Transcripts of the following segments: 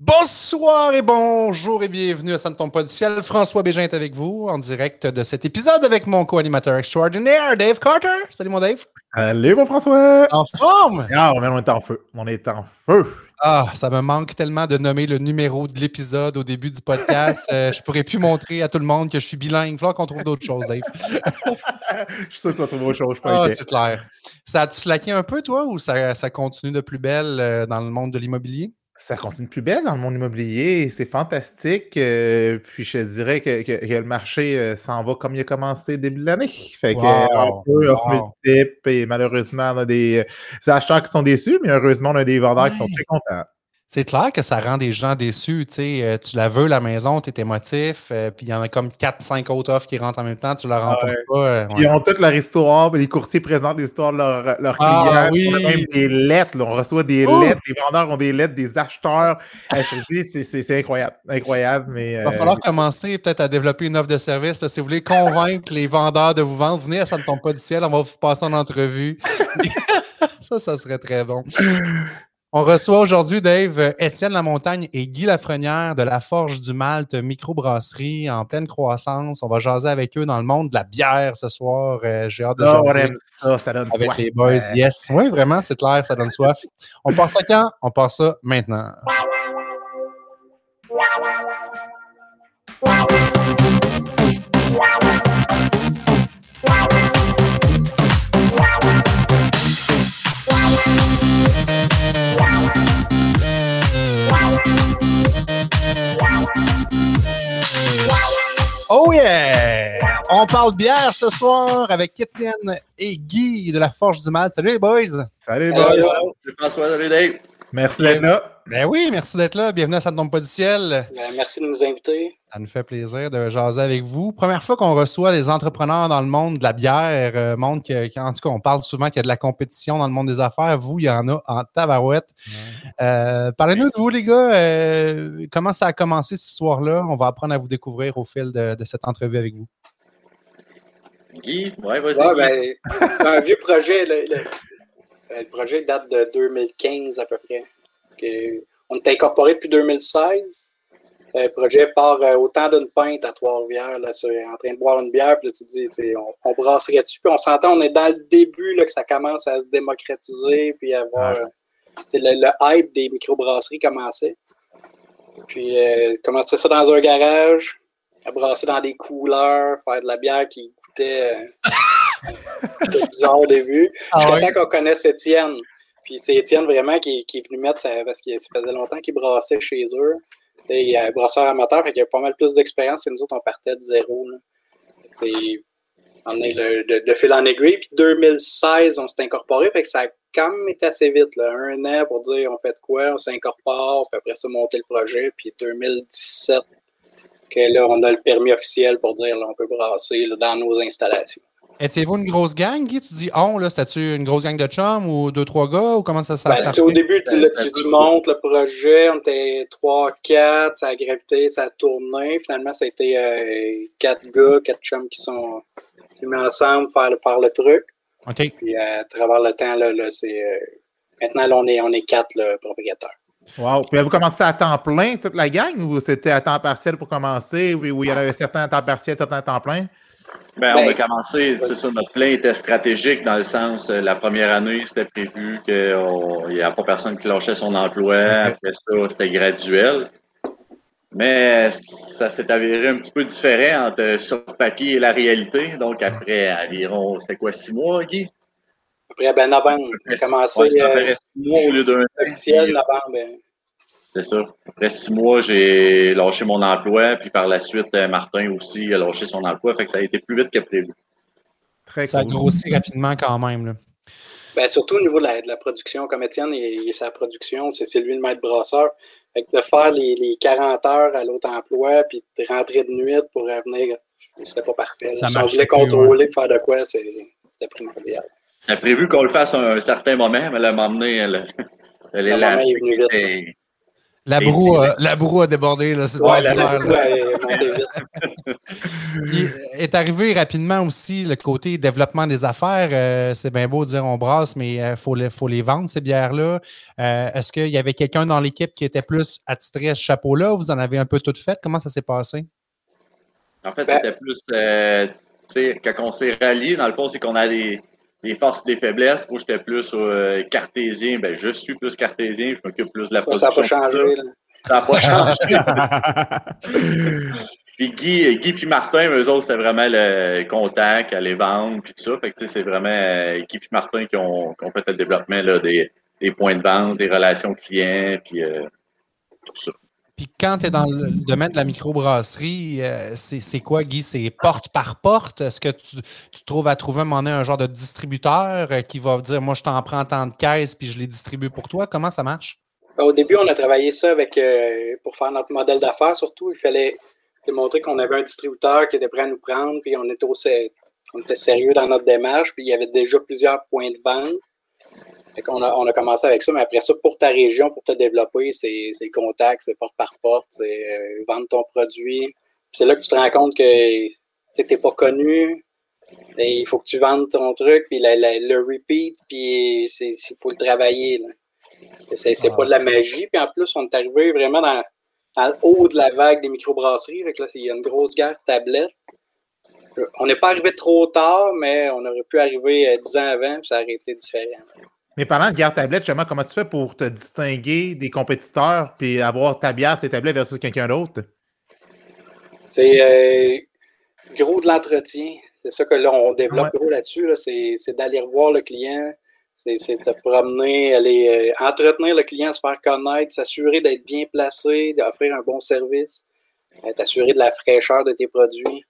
Bonsoir et bonjour et bienvenue à Ça ne tombe pas du ciel. François Bégin est avec vous en direct de cet épisode avec mon co-animateur extraordinaire, Dave Carter. Salut mon Dave. Salut mon François. En forme? Ah, on est en feu. On est en feu. Ah, ça me manque tellement de nommer le numéro de l'épisode au début du podcast. euh, je pourrais plus montrer à tout le monde que je suis bilingue. Il va falloir qu'on trouve d'autres choses, Dave. je suis sûr que tu vas trouver autre chose. Je Ah, c'est clair. Ça a-tu slacké un peu, toi, ou ça, ça continue de plus belle euh, dans le monde de l'immobilier? Ça continue plus belle dans le monde immobilier. C'est fantastique. euh, puis je dirais que, que- que le marché euh, s'en va comme il a commencé début de l'année. Fait que Wow. euh, un peu offre Wow. multiple et malheureusement, on a des, euh, des acheteurs qui sont déçus, mais heureusement, on a des vendeurs qui sont très contents. C'est clair que ça rend des gens déçus. Tu euh, tu la veux, la maison, tu es émotif, euh, puis il y en a comme 4-5 autres offres qui rentrent en même temps, tu la remportes Ouais. pas. euh, Ils ont toute leur histoire, les courtiers présentent l'histoire de leurs leurs Ah, clients. oui. On a même des lettres, là, on reçoit des lettres, les vendeurs ont des lettres, des acheteurs. Euh, je dis, c'est- incroyable, incroyable, mais... Il va euh, falloir commencer peut-être à développer une offre de service. là. si vous voulez convaincre les vendeurs de vous vendre, venez Ça ne tombe pas du ciel, on va vous passer en entrevue. ça, ça serait très bon. On reçoit aujourd'hui, Dave, euh, Étienne Lamontagne et Guy Lafrenière de la Forge du Malte microbrasserie en pleine croissance. On va jaser avec eux dans le monde de la bière ce soir. Euh, J'ai hâte de on jaser ça, ça donne avec soif. les boys. Yes. Oui, vraiment, c'est clair, ça donne soif. On part ça quand? On part ça maintenant. Oh yeah! On parle bière ce soir avec Étienne et Guy de la Forge du Mal. Salut les boys! Salut, les Salut, boys. c'est François, salut Dave. Merci d'être là. Ben oui, merci d'être là. Bienvenue à Ça ne tombe pas du ciel. Ben, merci de nous inviter. Ça nous fait plaisir de jaser avec vous. Première fois qu'on reçoit des entrepreneurs dans le monde de la bière, euh, monde qui, qui- en tout cas, on parle souvent qu'il y a de la compétition dans le monde des affaires. Vous, il y en a en tabarouette. Euh, Parlez-nous de vous, les gars. Euh, comment ça a commencé ce soir-là? On va apprendre à vous découvrir au fil de, de cette entrevue avec vous. Guy, ouais, vas-y. Ouais, ben, c'est un vieux projet. Le, le- le projet date de 2015 à peu près. On est incorporé depuis 2016. Euh, Le projet part euh, au temps d'une pinte à Trois-Rivières, là, sur- en train de boire une bière, puis là, tu te dis, on, on brasserait dessus, puis on s'entend, on est dans le début, là, que ça commence à se démocratiser, puis avoir, euh, le, le hype des microbrasseries commençait. Puis, euh, commencer ça dans un garage, à brasser dans des couleurs, faire de la bière qui goûtait euh, bizarre au début. Ah Jusqu'à ouais? temps qu'on connaisse Étienne. Puis c'est Étienne vraiment qui, est venu mettre ça, parce que ça faisait longtemps qu'il brassait chez eux. Et il y a un brasseur amateur, fait qu'il y a pas mal plus d'expérience que nous autres, on partait de zéro. C'est on est de, fil en aiguille. Puis 2016, on s'est incorporé, fait que ça a quand même été assez vite. Un an pour dire on fait de quoi, on s'incorpore, puis après ça, monter le projet. Puis 2017, que là, on a le permis officiel pour dire là, on peut brasser dans nos installations. Étiez-vous une grosse gang, Guy? Tu dis on, là, c'était-tu une grosse gang de chums ou deux, trois gars ou comment ça, ça se Ben, au début, tu, là, tu, montes le projet, on était 3, 4, ça a gravité, ça a tourné. Finalement, ça a été euh, 4 gars, 4 chums qui sont mis ensemble faire le, faire le truc. OK. Puis euh, à travers le temps, là, là, c'est. euh, maintenant, là, on est, on est 4 là, propriétaires. Wow. Puis avez-vous commencé à temps plein, toute la gang, ou c'était à temps partiel pour commencer, ou où il y en avait certains à temps partiel, certains à temps plein? Ben, on a Ben, commencé, c'est ça, notre plan était stratégique dans le sens, euh, la première année, c'était prévu qu'il n'y a pas personne qui lâchait son emploi. Après ça, c'était graduel. Mais ça s'est avéré un petit peu différent entre euh, sur papier et la réalité. Donc, après environ, c'était quoi, six mois, Guy? Après, ben, novembre, on a commencé Ouais, ça euh, six mois au lieu d'un an. novembre. C'est ça. Après six mois, j'ai lâché mon emploi. Puis par la suite, euh, Martin aussi a lâché son emploi. Fait que ça a été plus vite que prévu. Très Ça a grossi rapidement quand même. Là. Ben, surtout au niveau de la, de la production, comme Étienne, est sa production, c'est lui le maître brasseur. Fait que de faire les, les 40 heures à l'autre emploi, puis de rentrer de nuit pour revenir, c'était pas parfait. Ça Si on voulait contrôler, faire de quoi, c'est- c'était primordial. On a prévu qu'on le fasse à un certain moment, mais là, m'emmener l'élastique. La broue, a, la broue a débordé. Là, Ouais, bord la est arrivé rapidement aussi le côté développement des affaires. Euh, c'est bien beau de dire on brasse, mais il faut, les, faut les vendre, ces bières-là. Euh, Est-ce qu'il y avait quelqu'un dans l'équipe qui était plus attitré à ce chapeau-là? Ou vous en avez un peu tout fait? Comment ça s'est passé? En fait, Ben- c'était plus, euh, tu sais, quand on s'est rallié, dans le fond, c'est qu'on a des, des forces et des faiblesses. Moi, j'étais plus euh, cartésien. Ben, je suis plus cartésien. Je m'occupe plus de la Ça production. n'a pas changé. là. Ça n'a pas changé. Puis Guy, Guy puis Martin, eux autres, c'était vraiment le contact, aller vendre, puis tout ça. Fait que, tu sais, c'est vraiment euh, Guy puis Martin qui ont, qui ont fait le développement là, des, des points de vente, des relations clients, puis euh, tout ça. Puis quand tu es dans le domaine de la microbrasserie, euh, c'est quoi, Guy? C'est porte par porte? Est-ce que tu, trouves à trouver un moment donné un genre de distributeur euh, qui va dire Moi, je t'en prends tant de caisses puis je les distribue pour toi? Comment ça marche? Au début, on a travaillé ça avec euh, pour faire notre modèle d'affaires surtout. Il fallait démontrer qu'on avait un distributeur qui était prêt à nous prendre, puis on était, au, on était sérieux dans notre démarche, puis il y avait déjà plusieurs points de vente. Qu'on a, on a commencé avec ça, mais après ça, pour ta région, pour te développer, c'est contact, c'est porte par porte, c'est euh, vendre ton produit. C'est là que tu te rends compte que tu n'es pas connu, il faut que tu vendes ton truc, puis la- le repeat, puis il faut le travailler. C'est c'est pas de la magie. Puis en plus, on est arrivé vraiment dans, dans le haut de la vague des microbrasseries. Il y a une grosse guerre de tablettes. Euh, On n'est pas arrivé trop tard, mais on aurait pu arriver euh, 10 ans avant, puis ça aurait été différent. Mais parlant de garde tablette, justement, comment tu fais pour te distinguer des compétiteurs puis avoir ta bière, ses tablettes versus quelqu'un d'autre? C'est euh, gros de l'entretien. C'est ça que là, on développe Ouais. gros là-dessus. Là. C'est d'aller revoir le client. C'est de se promener, aller euh, entretenir le client, se faire connaître, s'assurer d'être bien placé, d'offrir un bon service, euh, t'assurer de la fraîcheur de tes produits.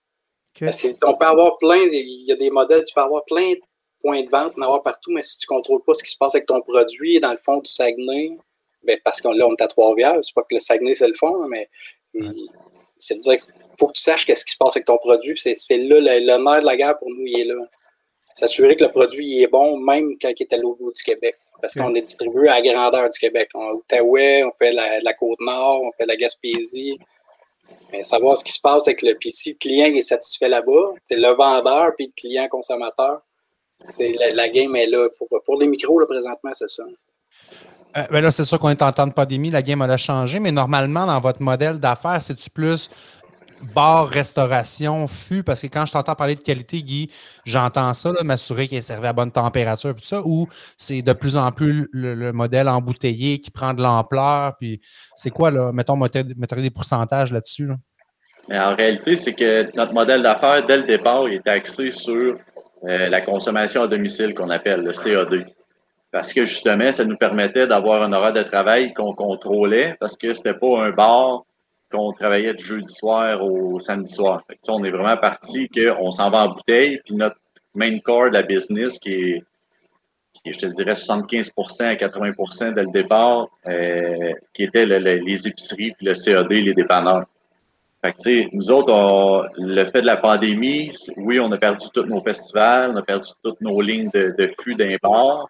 Parce qu'on peut avoir plein, il y a des modèles, tu peux avoir plein de points de vente, en avoir partout, mais si tu ne contrôles pas ce qui se passe avec ton produit dans le fond du Saguenay, ben parce qu'on là, on est à Trois-Rivières, c'est pas que le Saguenay, c'est le fond, hein, mais il- c'est de dire qu'il faut que tu saches qu'est-ce qui se passe avec ton produit. C'est c'est là le, le nerf de la guerre pour nous, il est là. S'assurer que le produit il est bon, même quand il est à l'autre bout du Québec. Parce qu'on est distribué à la grandeur du Québec. On, Outaouais, on fait la, la Côte-Nord, on fait la Gaspésie. Mais savoir ce qui se passe avec le. Puis si le client est satisfait là-bas, c'est le vendeur puis le client consommateur. C'est la, la game est là. Pour, pour les micros, là, présentement, c'est ça. Euh, ben là, c'est sûr qu'on est en temps de pandémie, la game elle a changé, mais normalement, dans votre modèle d'affaires, c'est-tu plus bar, restauration, fût? Parce que quand je t'entends parler de qualité, Guy, j'entends ça, là, m'assurer qu'il est servi à bonne température, puis tout ça, ou c'est de plus en plus le, le modèle embouteillé qui prend de l'ampleur, puis c'est quoi, là? Mettons, mettez des pourcentages là-dessus. Là. Mais en réalité, c'est que notre modèle d'affaires, dès le départ, il est axé sur euh, la consommation à domicile qu'on appelle le CAD. Parce que justement, ça nous permettait d'avoir un horaire de travail qu'on contrôlait parce que c'était pas un bar qu'on travaillait de jeudi soir au samedi soir. Fait que, on est vraiment parti qu'on s'en va en bouteille, puis notre main core de la business qui est, je te dirais, 75% à 80% dès le départ, euh, qui était le- le- les épiceries, puis le CAD, les dépanneurs. Fait que, nous autres, on- le fait de la pandémie, oui, on a perdu tous nos festivals, on a perdu toutes nos lignes de, de flux bar,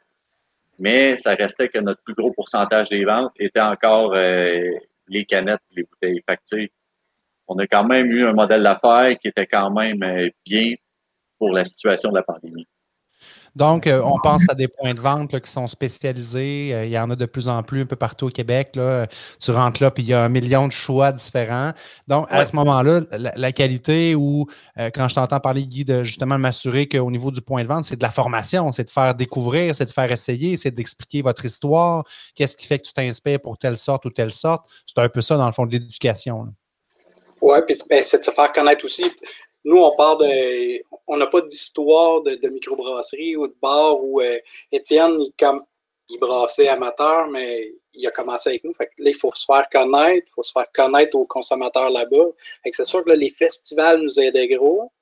mais ça restait que notre plus gros pourcentage des ventes était encore euh, les canettes, les bouteilles. Fait que, on a quand même eu un modèle d'affaires qui était quand même euh, bien pour la situation de la pandémie. Donc, euh, on pense à des points de vente là, qui sont spécialisés. Euh, il y en a de plus en plus un peu partout au Québec. Là. Tu rentres là, puis il y a un million de choix différents. Donc, à Ouais. ce moment-là, la, la qualité ou euh, quand je t'entends parler, Guy, de justement m'assurer qu'au niveau du point de vente, c'est de la formation, c'est de faire découvrir, c'est de faire essayer, c'est d'expliquer votre histoire, qu'est-ce qui fait que tu t'inspires pour telle sorte ou telle sorte. C'est un peu ça, dans le fond, de l'éducation. Oui, puis ben, c'est de se faire connaître aussi. Nous, on part de. On n'a pas d'histoire de, microbrasserie ou de bar où euh, Étienne, il, brassait amateur, mais il a commencé avec nous. Fait là, il faut se faire connaître, il faut se faire connaître aux consommateurs là-bas. C'est sûr que les festivals nous aidaient gros.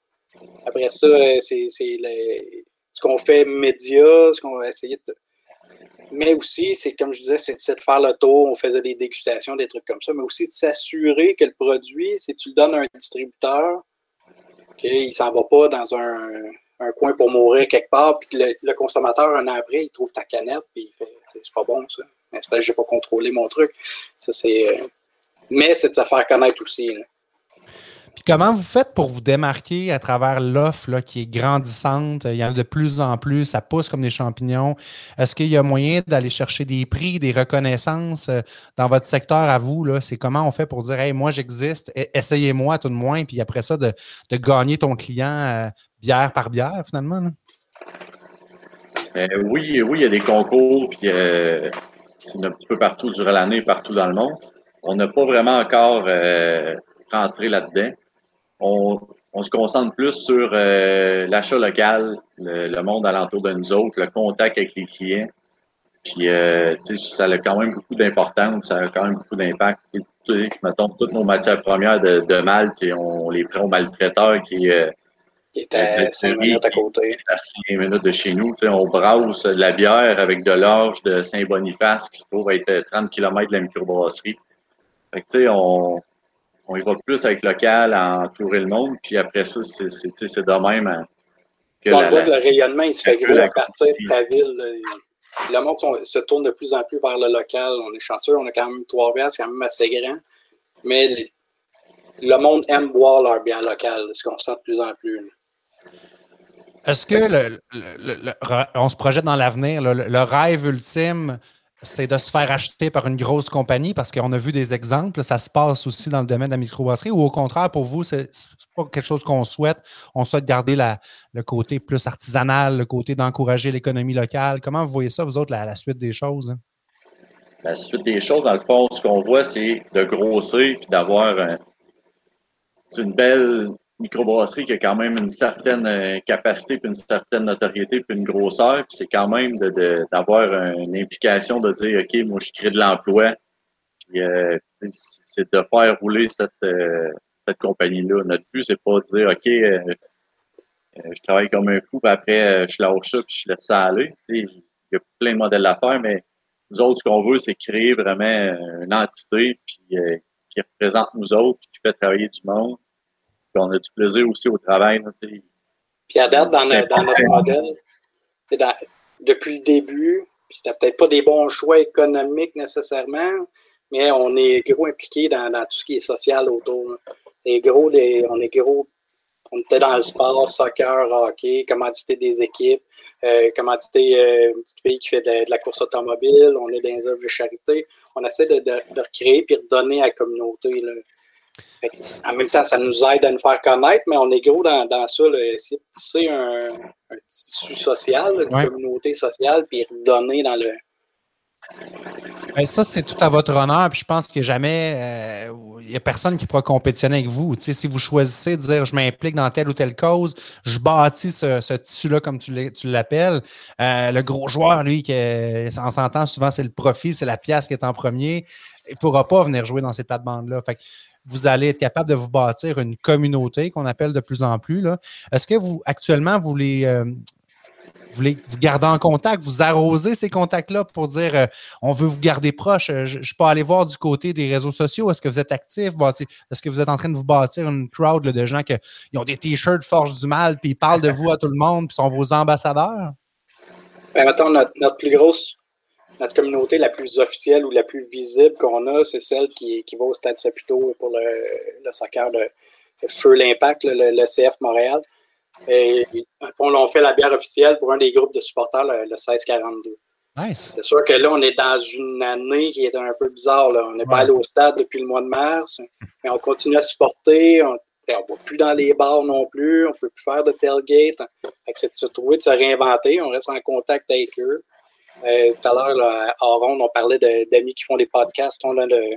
Après ça, euh, c'est ce qu'on fait média, ce qu'on va essayer de. Mais aussi, c'est comme je disais, c'est c'est de faire le tour, on faisait des dégustations, des trucs comme ça, mais aussi de s'assurer que le produit, si tu le donnes à un distributeur, qu'il ne s'en va pas dans un, un coin pour mourir quelque part, puis le, le, consommateur, un an après, il trouve ta canette, puis il fait c'est pas bon ça. C'est j'ai pas contrôlé mon truc. Ça, c'est. Euh, mais c'est de se faire connaître aussi. Là. Puis comment vous faites pour vous démarquer à travers l'offre qui est grandissante? Il y en a de plus en plus, ça pousse comme des champignons. Est-ce qu'il y a moyen d'aller chercher des prix, des reconnaissances euh, dans votre secteur à vous? C'est comment on fait pour dire Hey, moi j'existe, e-, essayez-moi tout de moins, puis après ça, de, gagner ton client euh, bière par bière, finalement? Euh, oui, oui, il y a des concours, puis c'est un petit peu partout durant l'année, partout dans le monde. On n'a pas vraiment encore rentré là-dedans on, se concentre plus sur euh, l'achat local, le, monde alentour de nous autres, le contact avec les clients. Puis, euh, ça a quand même beaucoup d'importance, ça a quand même beaucoup d'impact. Mettons, toutes nos matières premières de, de Malte, on, les prend au maltraiteur qui, euh, est à 5 minutes à côté. À 5 minutes de chez nous. on brasse de la bière avec de l'orge de Saint-Boniface qui se trouve être 30 km de la microbrasserie. Fait que, on, on y va plus avec local à entourer le monde. Puis après ça, c'est de même. Hein, que la, le rayonnement, il se fait gros à partir de ta ville. Le monde se tourne de plus en plus vers le local. On est chanceux, on a quand même trois bières, c'est quand même assez grand. Mais le monde aime boire leur bière locale, ce qu'on sent de plus en plus. Est-ce que le, on se projette dans l'avenir, le, rêve ultime, c'est de se faire acheter par une grosse compagnie parce qu'on a vu des exemples. Ça se passe aussi dans le domaine de la microbrasserie ou au contraire, pour vous, c'est pas quelque chose qu'on souhaite. On souhaite garder le côté plus artisanal, le côté d'encourager l'économie locale. Comment vous voyez ça, vous autres, la, suite des choses? La suite des choses, dans le fond, ce qu'on voit, c'est de grossir et d'avoir une belle microbrasserie qui a quand même une certaine euh, capacité, puis une certaine notoriété, puis une grosseur, puis c'est quand même d'avoir de, une implication de dire, OK, moi, je crée de l'emploi, euh, c'est de faire rouler cette, euh, cette compagnie-là. Notre but, c'est pas de dire, OK, je travaille comme un fou, puis après, je lâche ça, puis je laisse ça aller. Il y a plein de modèles à faire, mais nous autres, ce qu'on veut, c'est créer vraiment une entité, puis qui représente nous autres, puis qui fait travailler du monde, on a du plaisir aussi au travail. puis à date, dans, notre modèle, depuis le début, puis c'était peut-être pas des bons choix économiques nécessairement, mais on est gros impliqué dans, tout ce qui est social autour. gros, on est gros, on était dans le sport, soccer, hockey, commandité des équipes, euh, commandité euh, un petit pays qui fait de, la course automobile, on est dans les œuvres de charité. On essaie de, de, recréer puis de redonner à la communauté. Là. En même temps, ça nous aide à nous faire connaître, mais on est gros dans, dans ça, là, essayer de tisser un, un tissu social, une communauté sociale, puis redonner dans le. Ben, ça, c'est tout à votre honneur. Puis je pense a jamais. il n'y a personne qui pourra compétitionner avec vous. si vous choisissez de dire je m'implique dans telle ou telle cause, je bâtis ce, tissu-là comme tu l'appelles. Euh, le gros joueur, lui, qui on s'entend souvent, c'est le profit, c'est la pièce qui est en premier. Il ne pourra pas venir jouer dans ces plates-bandes-là. Vous allez être capable de vous bâtir une communauté qu'on appelle de plus en plus. Est-ce que vous, actuellement, vous les, euh, vous les vous gardez en contact, vous arrosez ces contacts-là pour dire euh, on veut vous garder proche. Euh, je, peux aller voir du côté des réseaux sociaux. Est-ce que vous êtes actif? Est-ce que vous êtes en train de vous bâtir une crowd de gens qui ont des t-shirts Force du Mal, puis ils parlent de vous à tout le monde, puis sont vos ambassadeurs? Ben, mettons, notre, notre plus grosse notre communauté la plus officielle ou la plus visible qu'on a, c'est celle qui, va au Stade Saputo pour le, soccer de Feu l'Impact, le, le, CF Montréal. Et on a fait la bière officielle pour un des groupes de supporters, le, 1642. Nice. C'est sûr que là, on est dans une année qui est un peu bizarre. Là. On n'est pas allé au stade depuis le mois de mars, mais on continue à supporter. On ne va plus dans les bars non plus. On ne peut plus faire de tailgate. C'est de se trouver, de se réinventer. On reste en contact avec eux. Euh, tout à l'heure, à ronde, on parlait d'amis qui font des podcasts. On a le,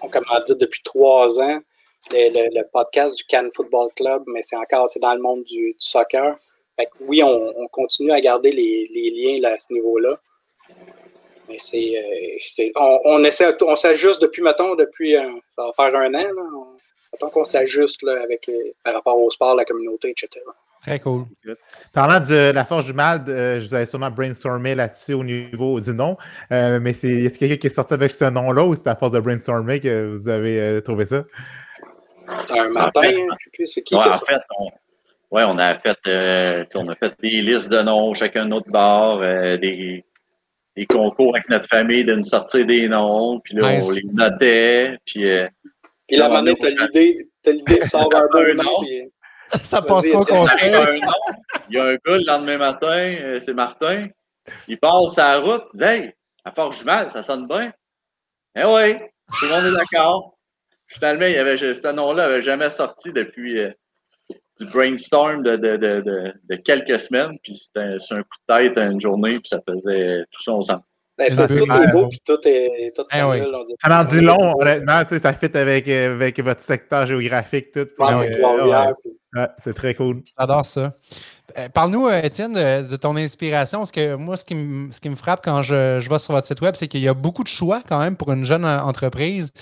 on dit depuis trois ans, le, podcast du Cannes Football Club, mais c'est encore c'est dans le monde du, soccer. oui, on, continue à garder les, liens à ce niveau-là. Mais c'est, euh, on, on, essaie, on s'ajuste depuis, mettons, depuis, euh, ça va faire un an, là, qu'on s'ajuste avec, par rapport au sport, la communauté, etc. Très cool. Parlant de la force du mal, euh, je vous avais sûrement brainstormé là-dessus au niveau du nom. Euh, mais c'est, est-ce quelqu'un qui est sorti avec ce nom-là ou c'est à force de brainstormer que vous avez euh, trouvé ça? Un matin, c'est qui, en fait, Ouais, on a fait euh, on a fait des listes de noms, chacun de notre bar, euh, des, des concours avec notre famille de nous sortir des noms, puis là, Nice. on les notait, puis euh, Puis la monnaie, non, t'as l'idée, t'as l'idée de sortir un nom, nom. puis Ça passe pas on à un nom, il y a un gars le lendemain matin, euh, c'est Martin, il passe sa route, il dit Hey, à Forge Mal, ça sonne bien. Eh oui, tout le monde est d'accord. Finalement, il y avait, ce nom-là n'avait jamais sorti depuis euh, du brainstorm de, de, de, de, de quelques semaines. Puis c'était un coup de tête, une journée, puis ça faisait tout ça ensemble. ben, tout est beau, puis tout est tout Eh oui. on dit. Ça en dit long, honnêtement, tu sais, ça fit avec, avec votre secteur géographique, tout. Ouais, euh, ouais, ouais, c'est très cool. J'adore ça. Euh, Parle-nous, euh, Étienne, de, ton inspiration. Parce que moi, ce qui, me- frappe quand je, vais sur votre site web, c'est qu'il y a beaucoup de choix quand même pour une jeune euh, entreprise.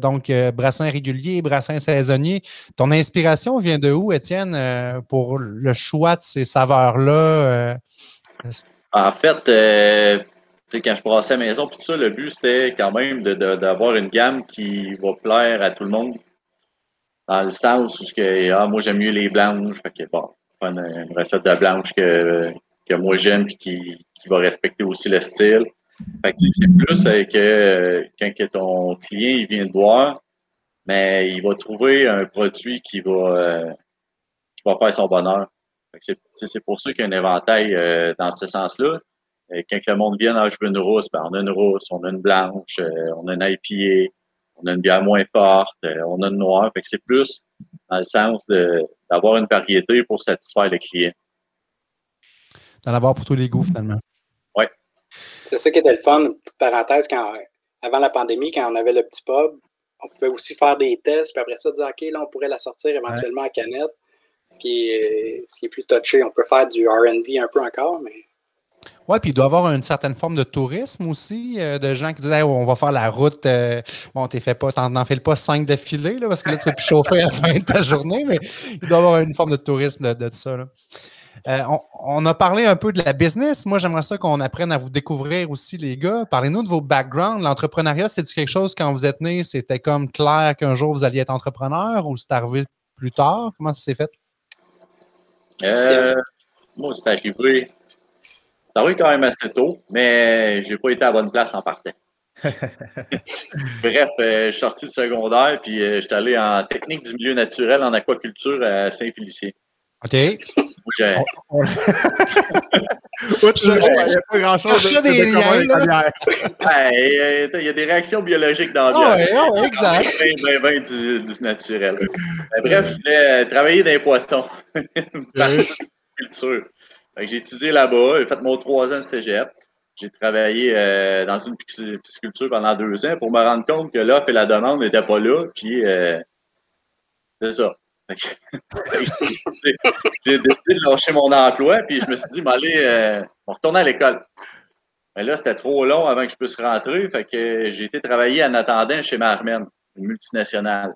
Donc, euh, brassin régulier, brassin saisonnier. Ton inspiration vient de où, Étienne, pour le choix de ces saveurs-là? En fait, quand je brassais à la maison, tout ça, le but, c'était quand même d'avoir une gamme qui va plaire à tout le monde. Dans le sens où ah, moi, j'aime mieux les blanches. Fait que, bon, une, recette de blanche que, que moi, j'aime puis qui, qui va respecter aussi le style. C'est plus euh, que euh, quand que ton client, il vient te voir, mais il va trouver un produit qui va, euh, qui va faire son bonheur. C'est pour ça qu'il y a un éventail dans ce sens-là. Quand le monde vient, ah, je une rousse, ben, on a une rousse, on a une blanche, on a une IPA, on a une bière moins forte, euh, on a une noire. Fait que c'est plus dans le sens de- d'avoir une variété pour satisfaire le client. D'en avoir pour tous les goûts, finalement. C'est ça qui était le fun, une petite parenthèse, quand, avant la pandémie, quand on avait le petit pub, on pouvait aussi faire des tests, puis après ça, dire, OK, là, on pourrait la sortir éventuellement à canette, ce qui, est, ce qui est plus touché. On peut faire du R&D un peu encore, mais Oui, puis il doit y avoir une certaine forme de tourisme aussi, euh, de gens qui disent on va faire la route. euh, bon, fait pas, t'en fais pas cinq là, parce que là, tu vas plus chauffer à la fin de ta journée, mais il doit y avoir une forme de tourisme de, de ça. là. Euh, on, on a parlé un peu de la business. Moi, j'aimerais ça qu'on apprenne à vous découvrir aussi, les gars. Parlez-nous de vos backgrounds. L'entrepreneuriat, c'est quelque chose quand vous êtes né, c'était comme clair qu'un jour vous alliez être entrepreneur ou c'est arrivé plus tard? Comment ça s'est fait? Euh, moi, c'est arrivé. C'est arrivé quand même assez tôt, mais j'ai pas été à la bonne place en partant. Bref, euh, je suis sorti du secondaire, puis euh, j'étais allé en technique du milieu naturel en aquaculture à Saint-Félicien. OK. Moi, Je- a pas grand-chose des de. Hey, euh, il y a des réactions biologiques dans bière. ouais, ah ouais, exact. Ben, ben, ben du, du naturel. Ben, bref, je voulais euh, travailler dans les poissons. Partie de culture. J'ai étudié là-bas, j'ai fait mon trois ans de cégep. J'ai travaillé euh, dans une pisci- pisciculture pendant deux ans pour me rendre compte que l'offre et la demande n'étaient pas là. Puis, euh, c'est ça. J'ai- décidé de lâcher mon emploi, puis je me suis dit, m'aller, euh, on retourne à l'école. Mais là, c'était trop long avant que je puisse rentrer. Fait que j'ai été travailler en attendant chez Marmen, une multinationale.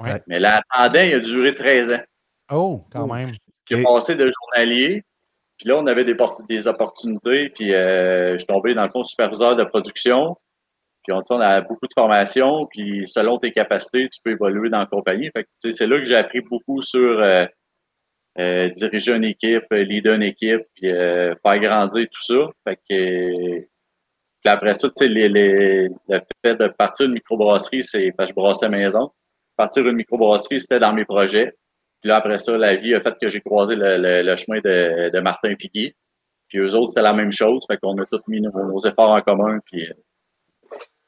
Ouais. Mais l'attendant, il a duré 13 ans. Oh, quand même. J'ai Ok. passé de journalier. Puis là, on avait des, des opportunités. Puis euh, je suis tombé dans le fond superviseur de production. Puis on, on a beaucoup de formations. Puis selon tes capacités, tu peux évoluer dans la compagnie. Fait que, c'est là que j'ai appris beaucoup sur euh, euh, diriger une équipe, leader une équipe, puis euh, faire grandir tout ça. Fait que puis après ça, les, les- le fait de partir d'une microbrasserie, c'est parce je brassais la maison. Partir d'une microbrasserie, c'était dans mes projets. Puis là, après ça, la vie a fait que j'ai croisé le, le- le chemin de, de Martin Piguet. Puis eux autres, c'est la même chose. Fait qu'on a tous mis nos, nos efforts en commun. Puis euh,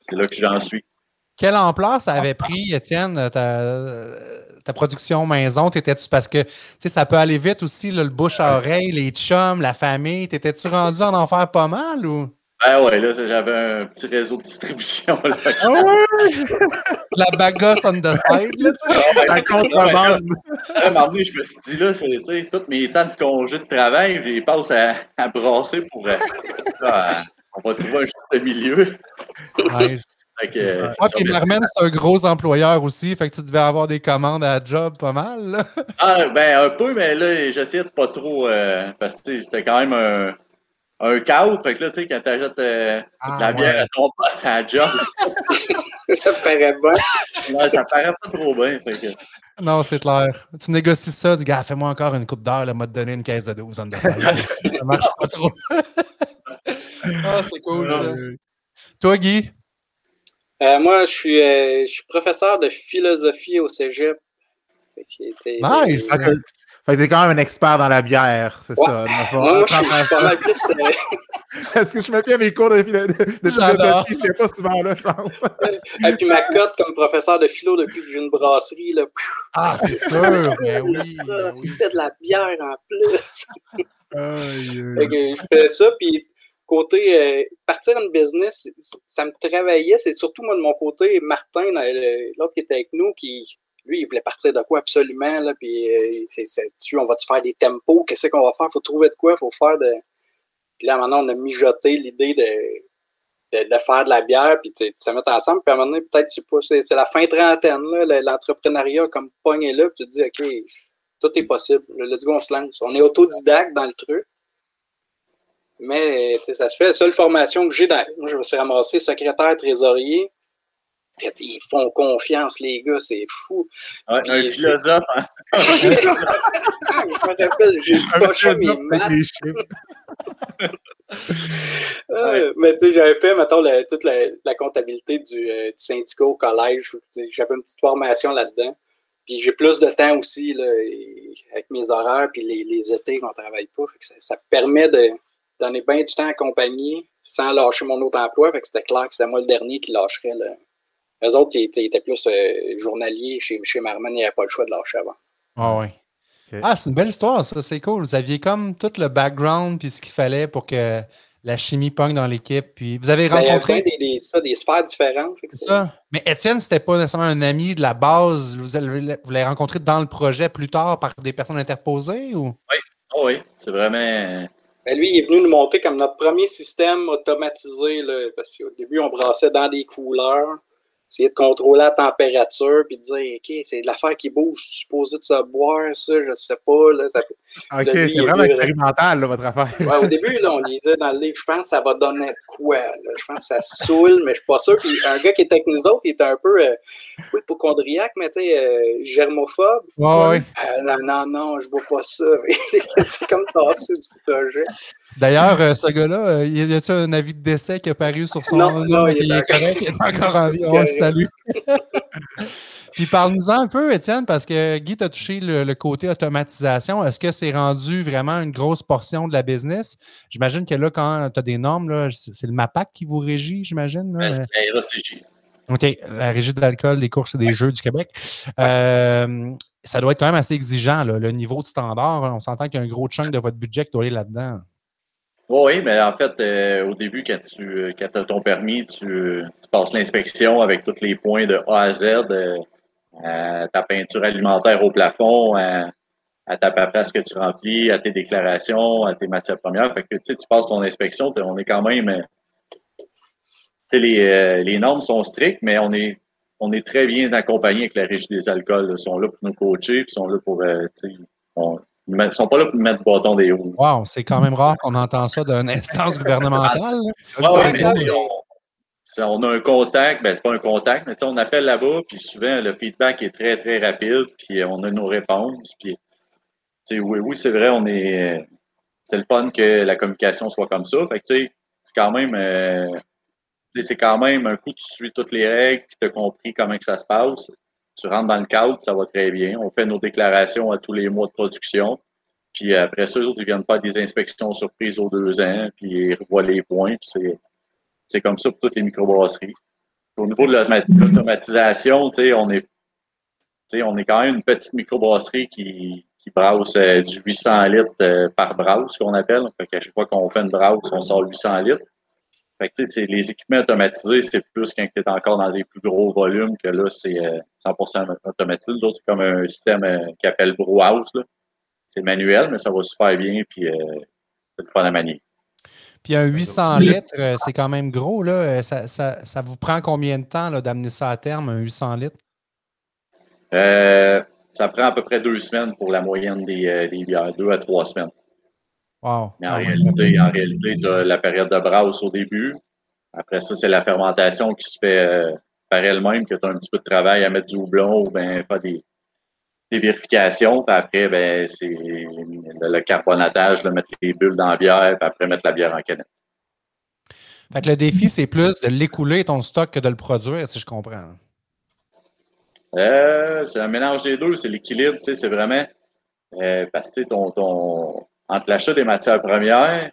c'est là que j'en suis. Quelle ampleur ça avait pris, Étienne, ta, ta production maison? T'étais-tu parce que tu sais, ça peut aller vite aussi, là, le bouche à oreille, les chums, la famille. T'étais-tu rendu en en faire pas mal ou? Ben ouais, là, j'avais un petit réseau de distribution. Là. La bagasse on the side, là, tu sais? Contrebande. Moment donné, je me suis dit, là, c'est, tu sais, tous mes temps de congé de travail, je les passe à, à brasser pour. euh, là, on va trouver un juste milieu. Nice. Que, euh, Ouais, ça, puis Marmen, c'est un gros employeur aussi, fait que tu devais avoir des commandes à job pas mal. là. Ah, ben, un peu, mais là, j'essayais de pas trop. euh, parce que tu sais, c'était quand même un, un cadre. Fait que là, tu sais, quand t'achètes euh, Ah, de la bière ouais. à ton poste à la job, ça paraît bien. Ouais, ça paraît pas trop bien. fait que- Non, c'est clair. Tu négocies ça, tu dis, gars, fais-moi encore une coupe d'heure, là, m'a te donner une caisse de 12 on the side. Ça marche pas trop. ah, c'est cool, ça. Toi, Guy? Euh, moi, je suis, euh, je suis professeur de philosophie au cégep. T'sais, Nice! euh, Fait que t'es quand même un expert dans la bière, c'est Ouais. ça. moi, je suis pas mal plus. euh, Parce que je me fais mes cours de, philo- de, philosophie, je fais pas souvent là, je pense. et puis ma cote comme professeur de philo depuis que j'ai une brasserie, là, Ah, c'est sûr! Ben oui, ben il oui. fait de la bière en plus. Aïe, Fait que je fais ça, puis côté euh, partir une business, ça me travaillait. C'est surtout moi de mon côté, Martin, euh, l'autre qui était avec nous, qui lui, il voulait partir de quoi absolument, là, puis euh, c'est dessus, on va-tu faire des tempos, qu'est-ce qu'on va faire? Faut trouver de quoi, faut faire de. Puis là, maintenant, on a mijoté l'idée de, de, faire de la bière, puis de se mettre ensemble, puis à un moment donné, peut-être, c'est c'est la fin trentaine, là, le- l'entrepreneuriat comme pogné là, puis tu te dis, OK, tout est possible. Let's go, on se lance. On est autodidacte dans le truc. Mais ça se fait. La seule formation que j'ai, dans... moi, je me suis ramassé secrétaire trésorier. Ils font confiance, les gars, c'est fou. Ouais, Puis- un philosophe, hein. je me rappelle, j'ai poché mes maths. mais tu sais, j'avais fait, mettons, la- toute la, la comptabilité du, euh, du syndicat au collège. J'avais une petite formation là-dedans. Puis j'ai plus de temps aussi là, avec mes horaires, puis les, les étés qu'on travaille pas. Fait que ça, ça permet de donner bien du temps à compagnie sans lâcher mon autre emploi. Fait que c'était clair que c'était moi le dernier qui lâcherait. Là. Eux autres, ils étaient, ils étaient plus euh, journaliers chez, chez Marman, il n'y avait pas le choix de lâcher avant. Ah oui. Ah, c'est une belle histoire, ça, c'est cool. Vous aviez comme tout le background puis ce qu'il fallait pour que la chimie pogne dans l'équipe. Puis vous avez Ben, il y avait rencontré. des, des, ça, des sphères différentes. Ça. Mais Étienne, c'était pas nécessairement un ami de la base. Vous l'avez rencontré dans le projet plus tard par des personnes interposées ou? Oh oui, c'est vraiment. Ben, lui, il est venu nous montrer comme notre premier système automatisé, là, parce qu'au début, on brassait dans des couleurs, essayer de contrôler la température, puis de dire, OK, c'est de l'affaire qui bouge, tu supposes de ça boire, ça, je sais pas. Là, ça... Ok, Le lui, c'est vraiment expérimental, là, votre affaire. Ouais, au début, là, on lisait dans le livre, je pense que ça va donner de quoi. là? Je pense que ça saoule, mais je suis pas sûr. Puis un gars qui était avec nous autres, il était un peu, euh, oui, hypochondriaque, mais tu sais, euh, germophobe. Ouais, ouais. Euh, non, non, non, je bois pas ça. c'est comme tassé du projet. D'ailleurs, euh, ce gars-là, euh, y a-t-il un avis de décès qui a paru sur son Non, nom, non, il est il est encore- correct, il est encore en vie. On le salue. Puis parle-nous-en un peu, Étienne, parce que Guy, tu as touché le, le côté automatisation. Est-ce que c'est rendu vraiment une grosse portion de la business? J'imagine que là, quand tu as des normes, là, c'est le MAPAC qui vous régit, j'imagine. là? Ben, c'est la RACJ. OK, la Régie de l'alcool, des courses et des jeux du Québec. Euh, ça doit être quand même assez exigeant, là, le niveau de standard. hein. On s'entend qu'il y a un gros chunk de votre budget qui doit aller là-dedans. Oui, mais en fait, euh, au début, quand tu quand as ton permis, tu, passes l'inspection avec tous les points de A à Z, euh, à ta peinture alimentaire au plafond, à, ta paperasse que tu remplis, à tes déclarations, à tes matières premières. Fait que tu tu passes ton inspection, on est quand même. euh, Tu sais, les, les normes sont strictes, mais on est on est très bien accompagné avec la Régie des alcools. Ils sont là pour nous coacher, ils sont là pour. Ils ne sont pas là pour nous mettre bâton des roues. Wow, c'est quand même rare qu'on entend ça d'une instance gouvernementale. Ouais, mais on, si on a un contact, ben c'est pas un contact, mais tu sais, on appelle là-bas, puis souvent le feedback est très, très rapide, puis on a nos réponses. Puis, oui, oui, c'est vrai, on est. C'est le fun que la communication soit comme ça. Fait que, tu sais, c'est quand même. euh, c'est quand même un coup, tu suis toutes les règles, puis tu as compris comment que ça se passe. Tu rentres dans le cadre, ça va très bien. On fait nos déclarations à tous les mois de production. Puis après ça, eux autres, ils viennent faire des inspections surprises aux deux ans, puis ils revoient les points, puis c'est, comme ça pour toutes les microbrasseries. Au niveau de l'automa- l'automatisation, on est, on est quand même une petite microbrasserie qui, qui brasse euh, du 800 litres euh, par brasse, qu'on appelle. Fait qu'à chaque fois qu'on fait une brasse, on sort 800 litres. Fait que, tu sais, c'est- les équipements automatisés, c'est plus quand tu es encore dans des plus gros volumes que là, c'est euh, 100% automatisé. L'autre, c'est comme un système euh, qui appelle Brewhouse. là. C'est manuel, mais ça va super bien, puis euh, c'est le fun à manier. Puis un 800 litres, euh, c'est quand même gros. Là. Euh, Ça, ça- ça vous prend combien de temps là, d'amener ça à terme, un 800 litres? Euh, ça prend à peu près deux semaines pour la moyenne des, euh, des bières, deux à trois semaines. Wow. Mais en Ah réalité, en réalité, tu as la période de brasse au début. Après ça, c'est la fermentation qui se fait euh, par elle-même que tu as un petit peu de travail à mettre du houblon ou bien faire des, des vérifications. Puis après, ben, c'est le, le carbonatage, de mettre les bulles dans la bière, puis après mettre la bière en canette. Fait que le défi, c'est plus de l'écouler ton stock que de le produire, si je comprends. Euh, c'est un mélange des deux, c'est l'équilibre, tu sais, c'est vraiment euh, parce que ton, ton, entre l'achat des matières premières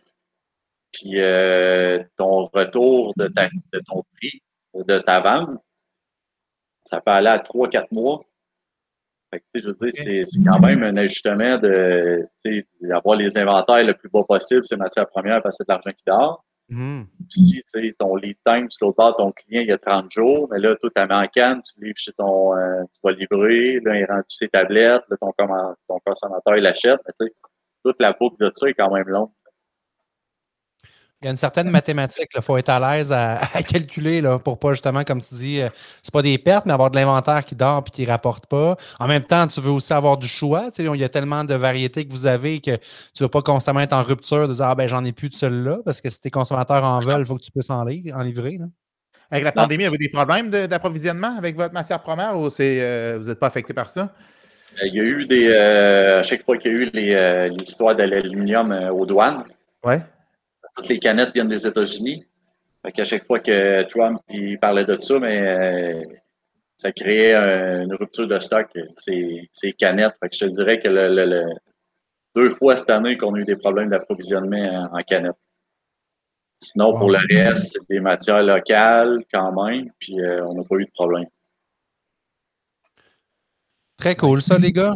puis euh, ton retour de, ta, de ton prix de ta vente, ça peut aller à 3-4 mois. Fait que, je veux dire, c'est, c'est quand même un ajustement de d'avoir les inventaires le plus bas possible, ces matières premières, parce que c'est de l'argent qui dort. Mmh. Si ton lead time, tu l'autre ton client, il y a 30 jours, mais là, tout ta en canne, tu livres chez ton, euh, tu vas livrer, là, il rend ses tablettes, là, ton, ton consommateur, il l'achète, mais tu sais, toute la boucle de ça est quand même longue. Il y a une certaine mathématique. Il faut être à l'aise à, calculer là, pour pas justement, comme tu dis, euh, c'est pas des pertes, mais avoir de l'inventaire qui dort et qui ne rapporte pas. En même temps, tu veux aussi avoir du choix. Tu sais, il y a tellement de variétés que vous avez que tu ne veux pas constamment être en rupture de dire Ah ben j'en ai plus de celle-là, parce que si tes consommateurs en veulent, il faut que tu puisses en, livrer. Avec la pandémie, avez-vous des problèmes d'approvisionnement avec votre matière première ou c'est, euh, vous n'êtes pas affecté par ça? Euh, il y a eu des. à chaque fois qu'il y a eu les, l'histoire de l'aluminium aux douanes. Ouais toutes les canettes viennent des États-Unis. Fait qu'à chaque fois que Trump il parlait de ça, mais euh, ça créait une rupture de stock, ces, ces canettes. Fait que je te dirais que le, deux fois cette année qu'on a eu des problèmes d'approvisionnement en, canettes. Sinon, pour le reste, c'est des matières locales quand même, puis euh, on n'a pas eu de problème. Très cool, ça, les gars.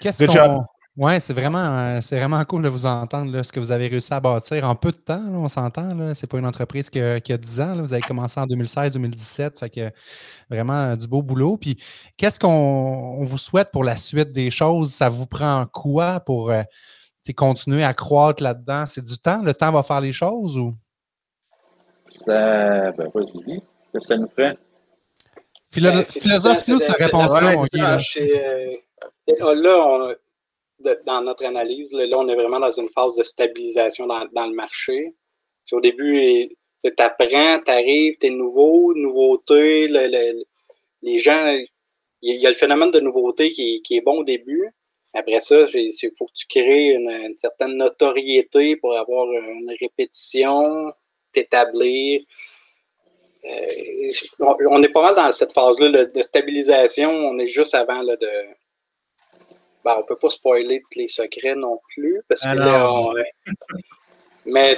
Qu'est-ce qu'on. Oui, c'est vraiment, euh, c'est vraiment cool de vous entendre là, ce que vous avez réussi à bâtir en peu de temps. on s'entend. Ce n'est pas une entreprise qui a, 10 ans. Vous avez commencé en 2016-2017. Fait que vraiment euh, du beau boulot. Puis qu'est-ce qu'on vous souhaite pour la suite des choses? Ça vous prend quoi pour euh, continuer à croître là-dedans? C'est du temps? Le temps va faire les choses ou? Ça, ben, vas-y. Ça nous prend. Ben, philosophe, nous, cette réponse-là. là, on dans notre analyse, là, on est vraiment dans une phase de stabilisation dans, le marché. Si au début, tu apprends, tu arrives, tu es nouveau, nouveauté, les gens, il y, a le phénomène de nouveauté qui, est bon au début. Après ça, il faut que tu crées une, certaine notoriété pour avoir une répétition, t'établir. Euh, on, est pas mal dans cette phase-là de stabilisation. On est juste avant là, de, ben, on ne peut pas spoiler tous les secrets non plus, parce que là, mais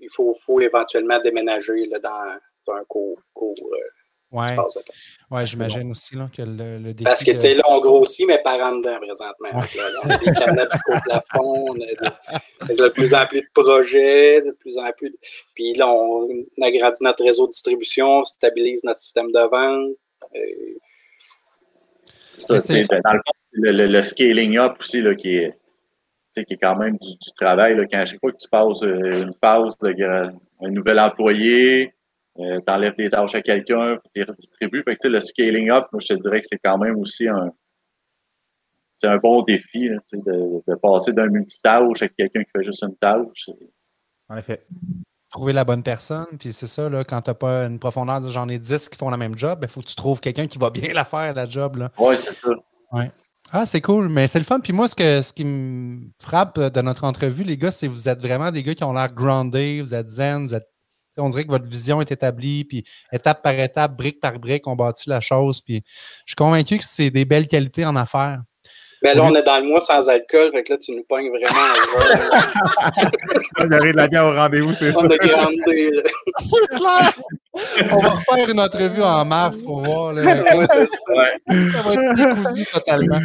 il faut, faut, éventuellement déménager là, dans, un cours. cours oui, ouais, j'imagine aussi là, que le, le défi Parce que, tu sais, là, on grossit, mais par en dedans, présentement. là, on a des canettes au plafond, on a de, plus en plus de projets, de plus en plus... Puis là, on, agrandit notre réseau de distribution, on stabilise notre système de vente. Euh, ça, c'est dans le fond, le, scaling up aussi, là, qui est, qui est quand même du, travail. Là, quand à chaque fois que tu passes euh, une phase, de, un nouvel employé, euh, tu enlèves des tâches à quelqu'un, tu les redistribues. Fait que, le scaling up, moi, je te dirais que c'est quand même aussi un, c'est un bon défi de, de, passer d'un multitâche à quelqu'un qui fait juste une tâche. En effet. Trouver la bonne personne, puis c'est ça, là, quand tu n'as pas une profondeur de j'en ai 10 qui font la même job, il ben, faut que tu trouves quelqu'un qui va bien la faire, la job. Oui, c'est ça. Ouais. Ah, c'est cool, mais c'est le fun. Puis moi, ce, que, ce qui me frappe de notre entrevue, les gars, c'est que vous êtes vraiment des gars qui ont l'air groundés, vous êtes zen, vous êtes. On dirait que votre vision est établie, puis étape par étape, brique par brique, on bâtit la chose. Puis je suis convaincu que c'est des belles qualités en affaires. Mais là, on est dans le mois sans alcool, fait que là, tu nous pognes vraiment. J'arrive de la bière au rendez-vous, c'est ça. On a c'est clair! On va refaire une entrevue en mars pour voir. Là. ça. va être décousu totalement.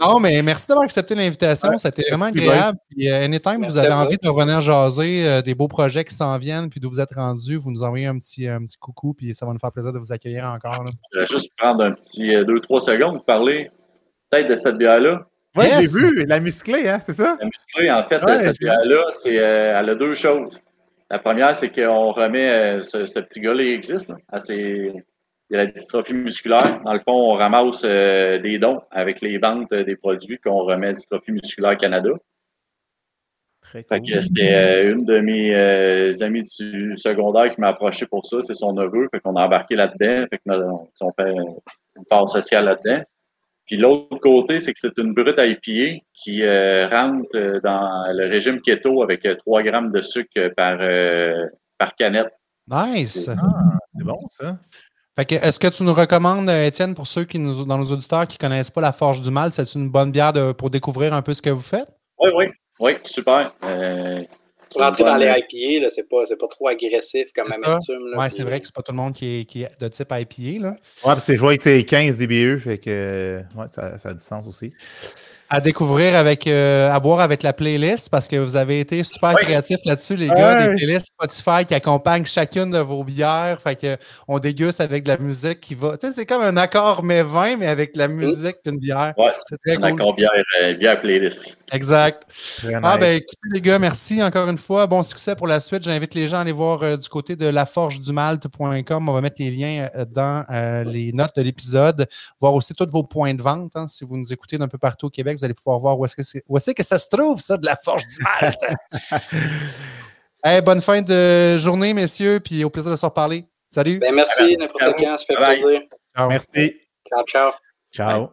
non, mais merci d'avoir accepté l'invitation. C'était vraiment agréable. Puis, uh, anytime, vous avez envie de revenir jaser euh, des beaux projets qui s'en viennent, puis d'où vous êtes rendu, vous nous envoyez un petit, un petit coucou, puis ça va nous faire plaisir de vous accueillir encore. Je vais juste prendre un petit 2-3 euh, secondes pour parler tête de cette bière-là. Oui, j'ai vu, la musclée, hein, c'est ça? La musclée, en fait, cette bière-là, c'est, euh, elle a deux choses. La première, c'est qu'on remet, euh, ce, petit gars-là, il existe. Il y a la dystrophie musculaire. Dans le fond, on ramasse euh, des dons avec les ventes des produits qu'on remet à Dystrophie musculaire Canada. Très cool. c'était euh, une de mes euh, amies du secondaire qui m'a approché pour ça. C'est son neveu. Fait qu'on a embarqué là-dedans. Fait que on, on fait une part sociale là-dedans. Puis l'autre côté, c'est que c'est une brute à épier qui euh, rentre euh, dans le régime keto avec euh, 3 grammes de sucre par, euh, par canette. Nice. C'est bon, ça. Fait que, est-ce que tu nous recommandes, euh, Étienne, pour ceux qui nous, dans nos auditeurs qui ne connaissent pas la Forge du Mal, c'est une bonne bière de- pour découvrir un peu ce que vous faites? Oui, oui. Oui, super. Euh, Pour rentrer dans les IPA, là, c'est pas, c'est pas trop agressif comme C'est amertume. là, Oui, puis- c'est vrai que c'est pas tout le monde qui est, qui est de type IPA. Là. Ouais, puis c'est joué avec ses 15 DBE, fait que ouais, ça, ça a du sens aussi. À découvrir avec, euh, à boire avec la playlist parce que vous avez été super Ouais. créatifs là-dessus, les gars. Ouais. Des playlists Spotify qui accompagnent chacune de vos bières. Fait que on déguste avec de la musique qui va. Tu sais, c'est comme un accord mais vin, mais avec de la musique et une bière. Ouais, C'est très un cool. accord bière, euh, bière playlist. Exact. Ah ben écoutez les gars, merci encore une fois. Bon succès pour la suite. J'invite les gens à aller voir euh, du côté de laforgedumalte.com. On va mettre les liens euh, dans euh, les notes de l'épisode. Voir aussi tous vos points de vente. hein. Si vous nous écoutez d'un peu partout au Québec, vous allez pouvoir voir où est-ce que, où ça se trouve, ça, de la Forge du Malte. Hey, bonne fin de journée, messieurs, puis au plaisir de se reparler. Salut. Ben, merci, n'importe quand, ça fait Bye plaisir. Ciao. Merci. Ciao, ciao. Ciao.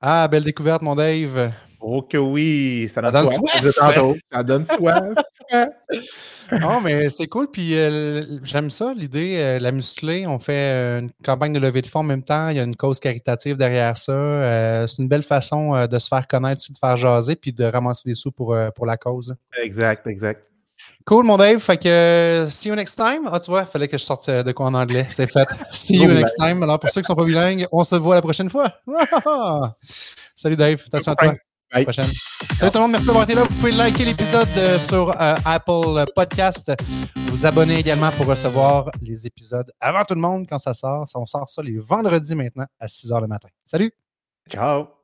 Ah, belle découverte, mon Dave. Oh que oui, ça donne, donne soif. Ça donne soif. Non, mais c'est cool. Puis euh, j'aime ça, l'idée, euh, la musclée. On fait euh, une campagne de levée de fonds en même temps. Il y a une cause caritative derrière ça. Euh, c'est une belle façon euh, de se faire connaître, de faire jaser, puis de ramasser des sous pour, euh, pour la cause. exact, exact. Cool, mon Dave. Fait que see you next time. Ah, tu vois, il fallait que je sorte de quoi en anglais. C'est fait. See you next time. Alors, pour ceux qui ne sont pas bilingues, on se voit la prochaine fois. Salut, Dave. Attention à toi. Bye. prochaine. Salut tout le monde, merci d'avoir été là. Vous pouvez liker l'épisode euh, sur euh, Apple Podcast. Vous abonner également pour recevoir les épisodes avant tout le monde quand ça sort. On sort ça les vendredis maintenant à 6 h le matin. Salut! Ciao.